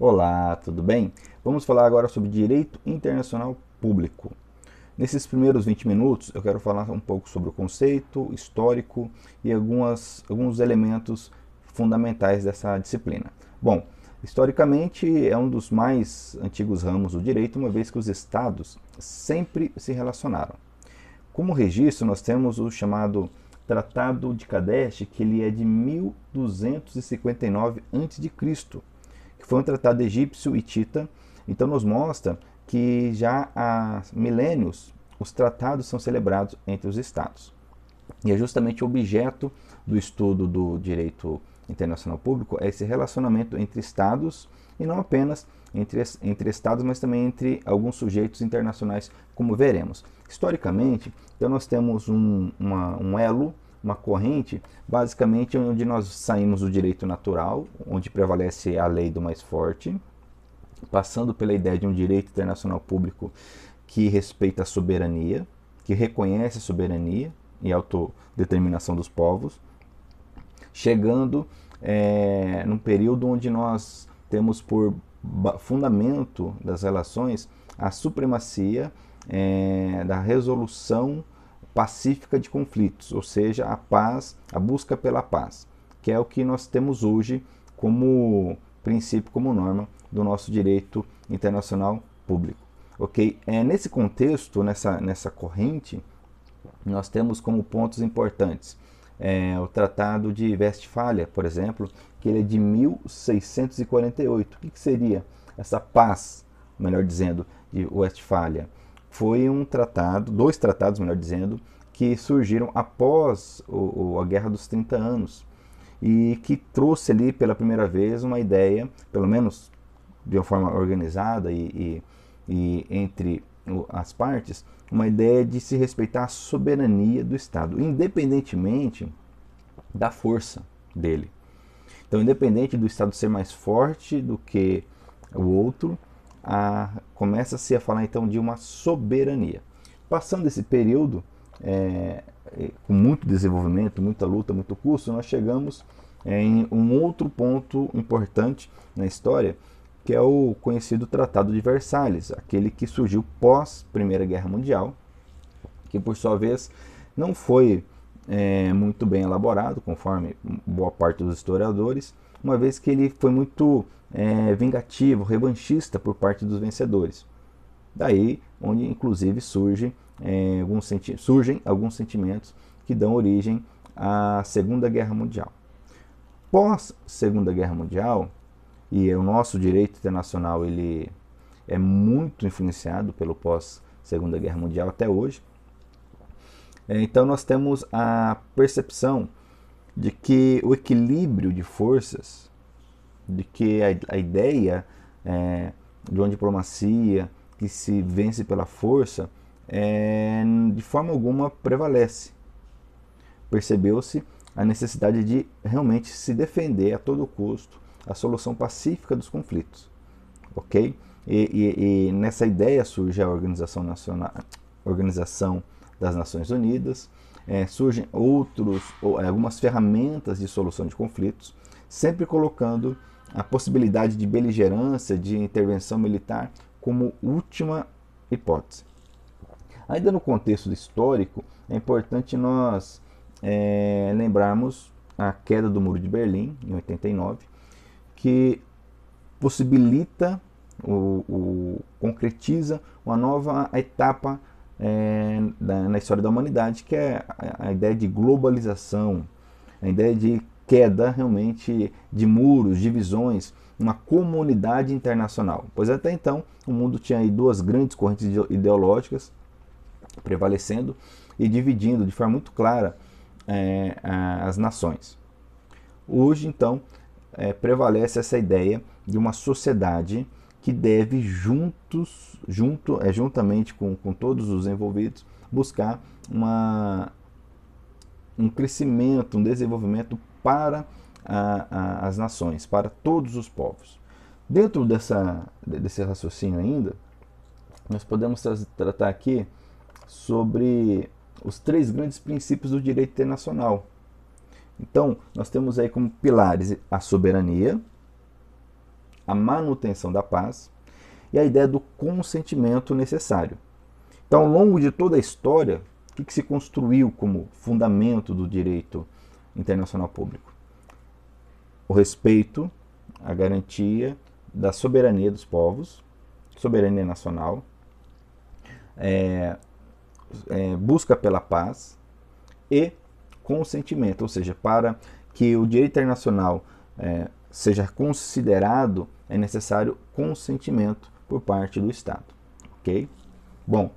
Olá, tudo bem? Vamos falar agora sobre direito internacional público. Nesses primeiros 20 minutos, eu quero falar um pouco sobre o conceito histórico e algumas, alguns elementos fundamentais dessa disciplina. Bom, historicamente é um dos mais antigos ramos do direito, uma vez que os estados sempre se relacionaram. Como registro, nós temos o chamado Tratado de Kadesh, que ele é de 1259 a.C., que foi um tratado egípcio e tita, então nos mostra que já há milênios os tratados são celebrados entre os estados. E é justamente o objeto do estudo do direito internacional público é esse relacionamento entre estados e não apenas entre, entre estados, mas também entre alguns sujeitos internacionais, como veremos. Historicamente, então nós temos um, uma, um elo, uma corrente, basicamente onde nós saímos do direito natural, onde prevalece a lei do mais forte, passando pela ideia de um direito internacional público que respeita a soberania, que reconhece a soberania e a autodeterminação dos povos, chegando é, num período onde nós temos por fundamento das relações a supremacia é, da resolução pacífica de conflitos, ou seja, a paz, a busca pela paz, que é o que nós temos hoje como princípio, como norma do nosso direito internacional público. Ok? É, nesse contexto, nessa, nessa corrente, nós temos como pontos importantes é, o Tratado de Westfália, por exemplo, que ele é de 1648. O que, que seria essa paz, melhor dizendo, de Westfália? Foi um tratado, dois tratados, melhor dizendo, que surgiram após o, o, a Guerra dos 30 Anos e que trouxe ali pela primeira vez uma ideia, pelo menos de uma forma organizada e, e, e entre as partes, uma ideia de se respeitar a soberania do Estado, independentemente da força dele. Então, independente do Estado ser mais forte do que o outro, começa-se a falar então de uma soberania. Passando esse período, é, é, com muito desenvolvimento, muita luta, muito custo, nós chegamos é, em um outro ponto importante na história, que é o conhecido Tratado de Versalhes, aquele que surgiu pós Primeira Guerra Mundial, que por sua vez não foi é, muito bem elaborado, conforme boa parte dos historiadores, uma vez que ele foi muito é, vingativo, revanchista por parte dos vencedores. Daí, onde inclusive surge, é, alguns surgem alguns sentimentos que dão origem à Segunda Guerra Mundial. Pós Segunda Guerra Mundial, e o nosso direito internacional ele é muito influenciado pelo pós Segunda Guerra Mundial até hoje. É, então nós temos a percepção de que o equilíbrio de forças, de que a, a ideia é, de uma diplomacia que se vence pela força, é, de forma alguma prevalece. Percebeu-se a necessidade de realmente se defender a todo custo a solução pacífica dos conflitos. Ok? E, e, e nessa ideia surge a Organização, Nacional, Organização das Nações Unidas, é, surgem outros, ou, é, algumas ferramentas de solução de conflitos, sempre colocando a possibilidade de beligerância, de intervenção militar como última hipótese. Ainda no contexto histórico, é importante nós é, lembrarmos a queda do Muro de Berlim, em 89, que possibilita, o, o concretiza uma nova etapa é, da, na história da humanidade, que é a, a ideia de globalização, a ideia de queda realmente de muros, divisões, uma comunidade internacional. Pois até então o mundo tinha aí duas grandes correntes ideológicas prevalecendo e dividindo de forma muito clara é, as nações. Hoje, então, é, prevalece essa ideia de uma sociedade que deve juntos, junto, é, juntamente com, com todos os envolvidos, buscar uma, um crescimento, um desenvolvimento para a, a, as nações, para todos os povos. Dentro dessa, desse raciocínio ainda, nós podemos tratar aqui sobre os três grandes princípios do direito internacional, então, nós temos aí como pilares a soberania, a manutenção da paz e a ideia do consentimento necessário. Então, ao longo de toda a história, o que, que se construiu como fundamento do direito internacional público? O respeito, a garantia da soberania dos povos, soberania nacional, é, é, busca pela paz e consentimento, ou seja, para que o direito internacional é, seja considerado, é necessário consentimento por parte do Estado. Ok? Bom,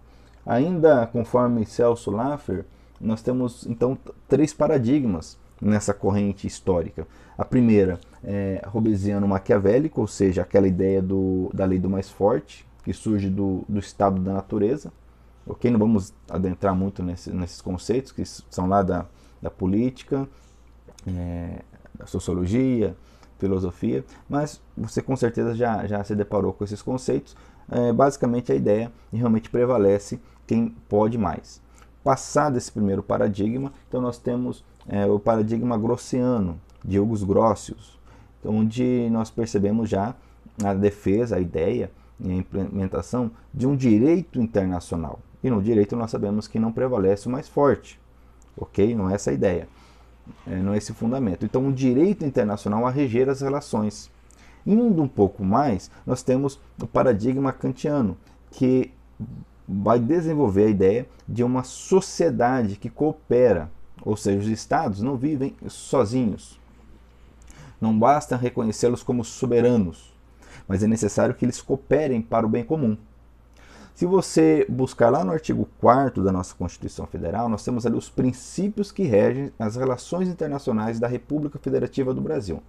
ainda conforme Celso Laffer, nós temos então três paradigmas nessa corrente histórica. A primeira é Robesiano maquiavélico, ou seja, aquela ideia do, da lei do mais forte, que surge do, do estado da natureza. Ok? Não vamos adentrar muito nesse, nesses conceitos que são lá da, da política, é, da sociologia, filosofia, mas você com certeza já, já se deparou com esses conceitos. É, basicamente a ideia realmente prevalece quem pode mais. Passado esse primeiro paradigma, então nós temos é, o paradigma grossiano, de Hugo Grossius, onde nós percebemos já a defesa, a ideia e a implementação de um direito internacional. E no direito nós sabemos que não prevalece o mais forte, ok? Não é essa a ideia, é, não é esse fundamento. Então, um direito internacional a reger as relações. Indo um pouco mais, nós temos o paradigma kantiano, que vai desenvolver a ideia de uma sociedade que coopera, ou seja, os estados não vivem sozinhos. Não basta reconhecê-los como soberanos, mas é necessário que eles cooperem para o bem comum. Se você buscar lá no artigo 4 da nossa Constituição Federal, nós temos ali os princípios que regem as relações internacionais da República Federativa do Brasil.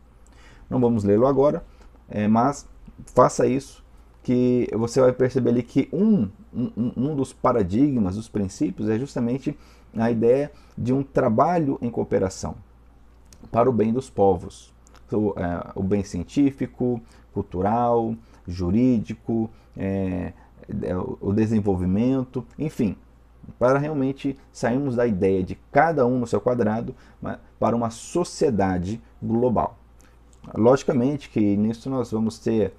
Não vamos lê-lo agora, é, mas faça isso, que você vai perceber ali que um, um, um dos paradigmas, dos princípios, é justamente a ideia de um trabalho em cooperação para o bem dos povos. O, é, o bem científico, cultural, jurídico, é, é, o desenvolvimento, enfim, para realmente sairmos da ideia de cada um no seu quadrado para uma sociedade global. Logicamente que nisso nós vamos ter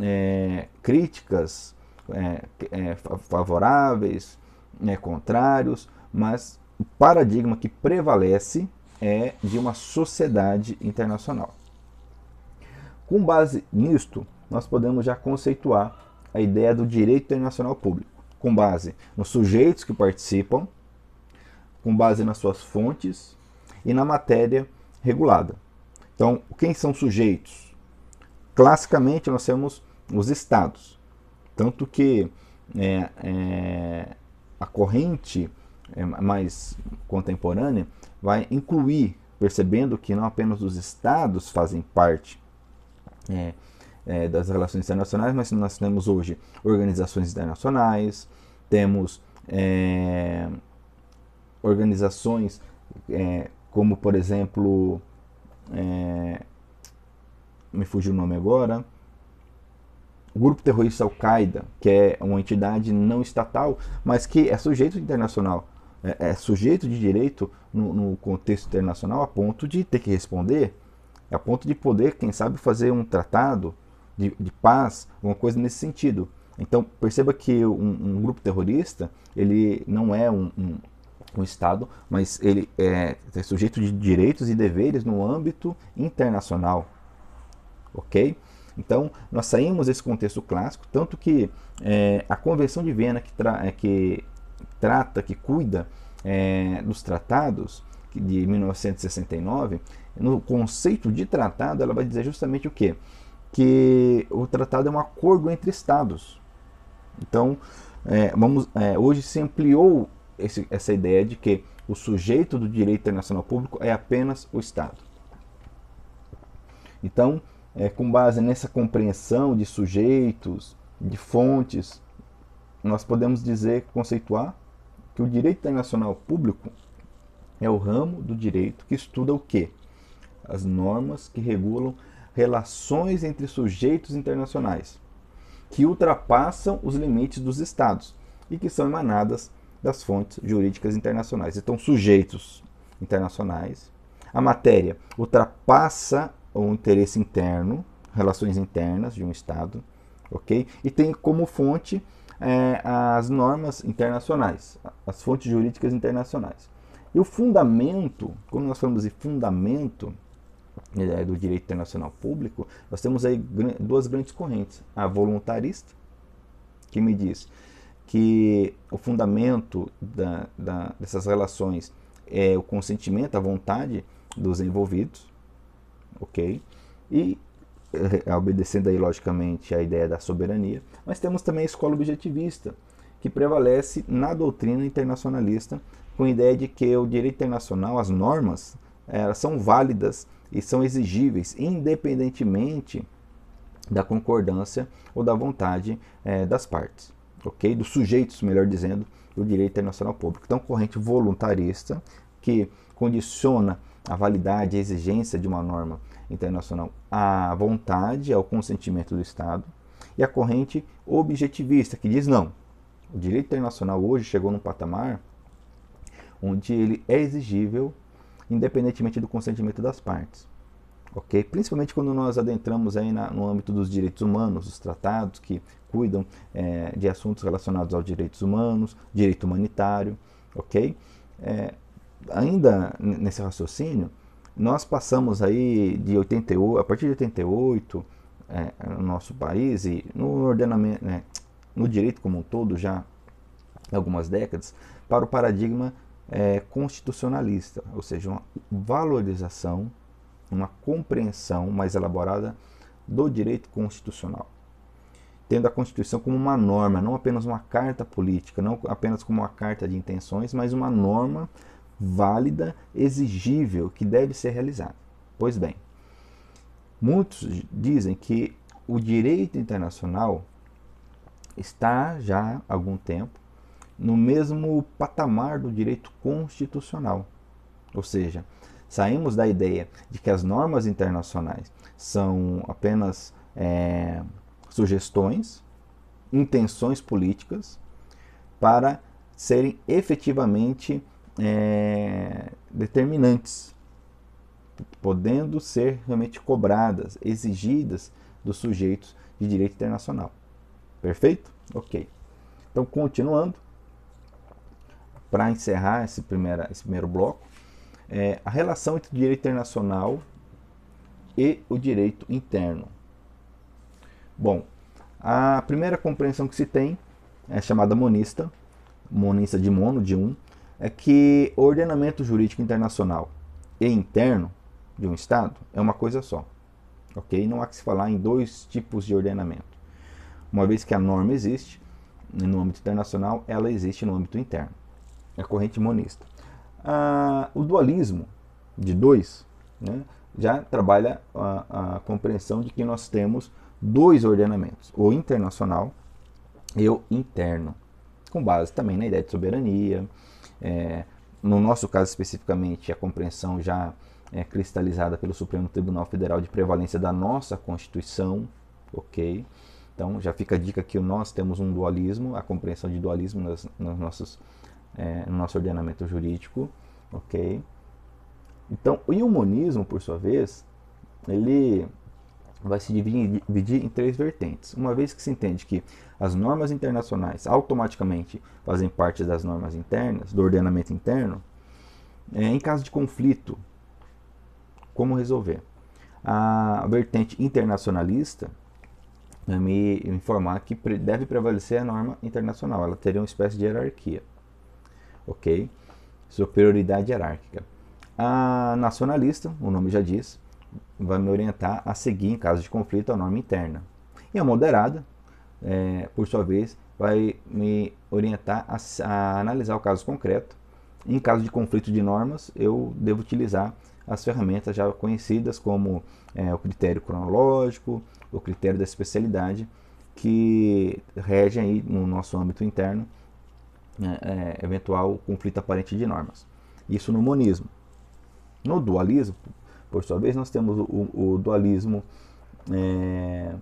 é, críticas é, é, favoráveis, né, contrários, mas o paradigma que prevalece é de uma sociedade internacional. Com base nisto, nós podemos já conceituar a ideia do direito internacional público, com base nos sujeitos que participam, com base nas suas fontes e na matéria regulada. Então, quem são sujeitos? Classicamente, nós temos os estados, tanto que é, é, a corrente é, mais contemporânea vai incluir, percebendo que não apenas os estados fazem parte é, é, das relações internacionais, mas nós temos hoje organizações internacionais, temos organizações como, por exemplo, me fugiu o nome agora, o grupo terrorista Al-Qaeda, que é uma entidade não estatal, mas que é sujeito internacional, é, é sujeito de direito no, no contexto internacional a ponto de ter que responder, a ponto de poder, quem sabe, fazer um tratado de, de paz, alguma coisa nesse sentido. Então perceba que um, um grupo terrorista ele não é um, um, um, Estado, mas ele é, é sujeito de direitos e deveres no âmbito internacional. Ok? Então nós saímos desse contexto clássico, tanto que é, a Convenção de Viena que, tra é, que trata, que cuida é, dos tratados de 1969, no conceito de tratado ela vai dizer justamente o que? que o tratado é um acordo entre estados. Então, é, vamos, é, hoje se ampliou esse, essa ideia de que o sujeito do direito internacional público é apenas o Estado. Então, é, com base nessa compreensão de sujeitos, de fontes, nós podemos dizer, conceituar, que o direito internacional público é o ramo do direito que estuda o quê? As normas que regulam relações entre sujeitos internacionais, que ultrapassam os limites dos estados e que são emanadas das fontes jurídicas internacionais. Então, sujeitos internacionais, a matéria ultrapassa o interesse interno, relações internas de um Estado, ok? E tem como fonte é, as normas internacionais, as fontes jurídicas internacionais. E o fundamento, quando nós falamos de fundamento é, do direito internacional público, nós temos aí duas grandes correntes. A voluntarista, que me diz que o fundamento da, da, dessas relações é o consentimento, a vontade dos envolvidos, ok? E é, obedecendo aí logicamente a ideia da soberania, mas temos também a escola objetivista, que prevalece na doutrina internacionalista com a ideia de que o direito internacional, as normas, elas são válidas e são exigíveis independentemente da concordância ou da vontade é, das partes, ok? Dos sujeitos, melhor dizendo, do direito internacional público. Então, corrente voluntarista que condiciona a validade, a exigência de uma norma internacional à vontade, ao consentimento do Estado, e a corrente objetivista, que diz não. O direito internacional hoje chegou num patamar onde ele é exigível independentemente do consentimento das partes. ok? Principalmente quando nós adentramos aí na, no âmbito dos direitos humanos, os tratados que cuidam é, de assuntos relacionados aos direitos humanos, direito humanitário, ok? É, ainda nesse raciocínio, nós passamos aí de 88, a partir de 88, é, no nosso país e no ordenamento, né, no direito como um todo, já algumas décadas, para o paradigma é, constitucionalista, ou seja, uma valorização, uma compreensão mais elaborada do direito constitucional. Tendo a Constituição como uma norma, não apenas uma carta política, não apenas como uma carta de intenções, mas uma norma válida, exigível, que deve ser realizada. Pois bem, muitos dizem que o direito internacional está já há algum tempo no mesmo patamar do direito constitucional. Ou seja, saímos da ideia de que as normas internacionais são apenas é, sugestões, intenções políticas para serem efetivamente é, determinantes, podendo ser realmente cobradas, exigidas dos sujeitos de direito internacional. Perfeito? Ok. Então, continuando, para encerrar esse, primeira, esse primeiro bloco, é a relação entre o direito internacional e o direito interno. Bom, a primeira compreensão que se tem é chamada monista, monista de mono, de um, é que o ordenamento jurídico internacional e interno de um Estado é uma coisa só. Ok? Não há que se falar em dois tipos de ordenamento. Uma vez que a norma existe no âmbito internacional, ela existe no âmbito interno a corrente monista. Ah, o dualismo de dois né, já trabalha a, a, compreensão de que nós temos dois ordenamentos, o internacional e o interno, com base também na ideia de soberania. É, no nosso caso especificamente, a compreensão já é cristalizada pelo Supremo Tribunal Federal de prevalência da nossa Constituição, ok? Então já fica a dica que nós temos um dualismo, a compreensão de dualismo nas, nas nossas é, no nosso ordenamento jurídico, ok? Então, o humanismo, por sua vez, ele vai se dividir, em três vertentes. Uma vez que se entende que as normas internacionais automaticamente fazem parte das normas internas, do ordenamento interno, é, em caso de conflito, como resolver? A vertente internacionalista vai me informar que deve prevalecer a norma internacional, ela teria uma espécie de hierarquia ok? Superioridade hierárquica. A nacionalista, o nome já diz, vai me orientar a seguir, em caso de conflito, a norma interna. E a moderada, é, por sua vez, vai me orientar a, a, analisar o caso concreto. Em caso de conflito de normas, eu devo utilizar as ferramentas já conhecidas como é, o critério cronológico, o critério da especialidade, que regem aí no nosso âmbito interno né, é, eventual conflito aparente de normas. Isso no monismo. No dualismo, por sua vez, nós temos o, o dualismo é,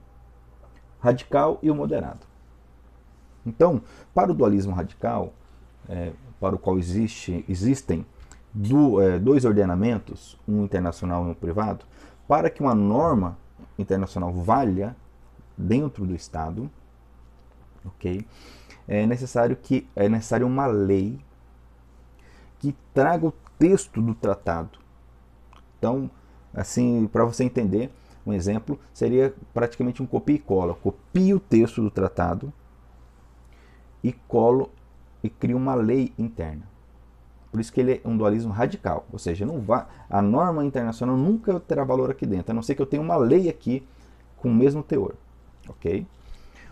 radical e o moderado. Então, para o dualismo radical, é, para o qual existe, existem do, é, dois ordenamentos, um internacional e um privado, para que uma norma internacional valha dentro do Estado, ok? É necessário que é necessário uma lei que traga o texto do tratado. Então, assim, para você entender, um exemplo seria praticamente um copia e cola. Copio o texto do tratado e colo e crio uma lei interna. Por isso que ele é um dualismo radical, ou seja, não vá, a norma internacional nunca terá valor aqui dentro, a não ser que eu tenha uma lei aqui com o mesmo teor, ok?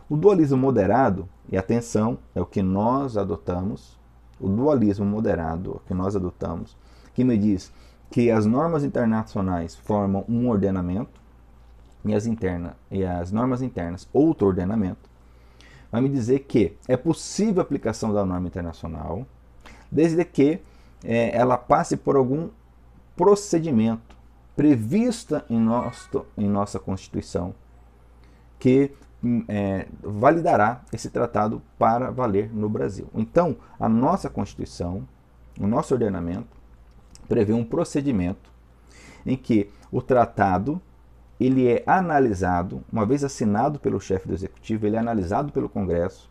O dualismo moderado, e atenção, é o que nós adotamos, o dualismo moderado, que nós adotamos, que me diz que as normas internacionais formam um ordenamento e as, interna, e as normas internas outro ordenamento, vai me dizer que é possível a aplicação da norma internacional, desde que é, ela passe por algum procedimento prevista em, nosso, em nossa Constituição, que hum, é, validará esse tratado para valer no Brasil. Então, a nossa Constituição, o nosso ordenamento, prevê um procedimento em que o tratado ele é analisado, uma vez assinado pelo chefe do executivo, ele é analisado pelo Congresso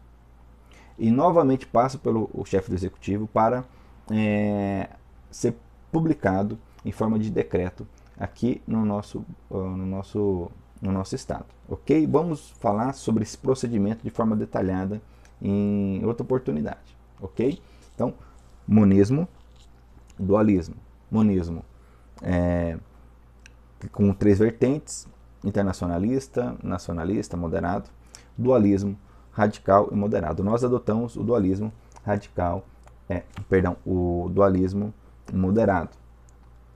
e novamente passa pelo chefe do executivo para é, ser publicado em forma de decreto aqui no nosso, no nosso, no nosso estado. Ok? Vamos falar sobre esse procedimento de forma detalhada em outra oportunidade. Ok? Então, monismo, dualismo monismo é, com três vertentes, internacionalista, nacionalista, moderado, dualismo, radical e moderado. Nós adotamos o dualismo radical, é, perdão, o dualismo moderado.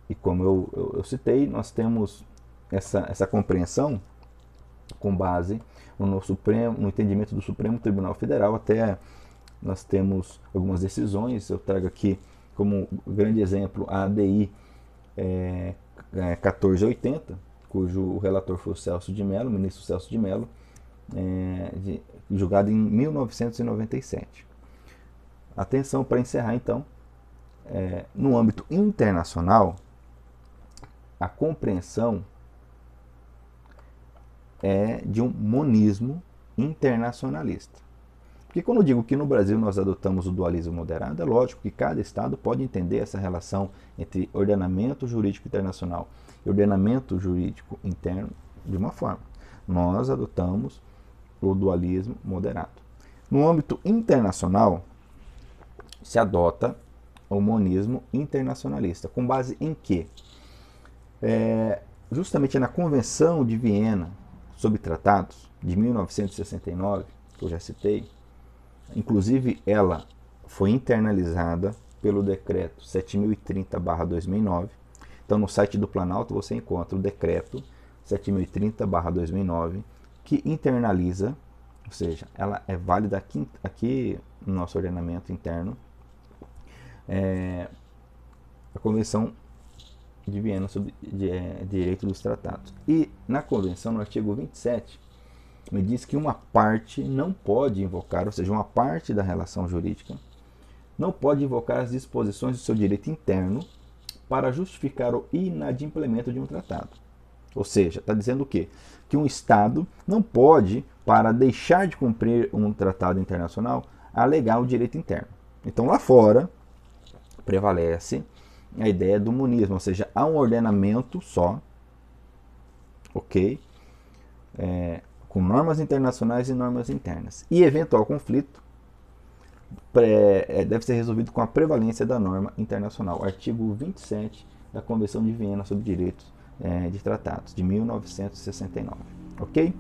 E como eu, eu, eu citei, nós temos essa, essa compreensão com base no, Supremo, no entendimento do Supremo Tribunal Federal, até nós temos algumas decisões, eu trago aqui como grande exemplo a ADI é, é, 1480, cujo relator foi o Celso de Mello, ministro Celso de Mello, é, de, julgado em 1997. Atenção para encerrar então, é, no âmbito internacional, a compreensão é de um monismo internacionalista. Porque quando eu digo que no Brasil nós adotamos o dualismo moderado, é lógico que cada Estado pode entender essa relação entre ordenamento jurídico internacional e ordenamento jurídico interno de uma forma. Nós adotamos o dualismo moderado. No âmbito internacional, se adota o monismo internacionalista. Com base em quê? É, justamente na Convenção de Viena sobre Tratados, de 1969, que eu já citei, Inclusive, ela foi internalizada pelo decreto 7030/2009. Então, no site do Planalto você encontra o decreto 7030/2009 que internaliza, ou seja, ela é válida aqui, aqui no nosso ordenamento interno, é, a Convenção de Viena sobre de, é, Direito dos Tratados. E na Convenção, no artigo 27, me diz que uma parte não pode invocar, ou seja, uma parte da relação jurídica, não pode invocar as disposições do seu direito interno para justificar o inadimplemento de um tratado. Ou seja, está dizendo o quê? Que um Estado não pode, para deixar de cumprir um tratado internacional, alegar o direito interno. Então, lá fora, prevalece a ideia do monismo, ou seja, há um ordenamento só, ok? É, com normas internacionais e normas internas. E eventual conflito é, deve ser resolvido com a prevalência da norma internacional. Artigo 27 da Convenção de Viena sobre Direitos é, de Tratados, de 1969. Ok?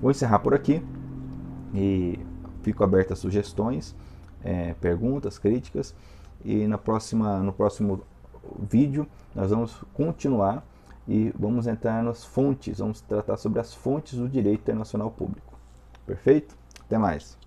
Vou encerrar por aqui e fico aberto a sugestões, é, perguntas, críticas. E na próxima, no próximo vídeo nós vamos continuar e vamos entrar nas fontes, vamos tratar sobre as fontes do direito internacional público. Perfeito? Até mais!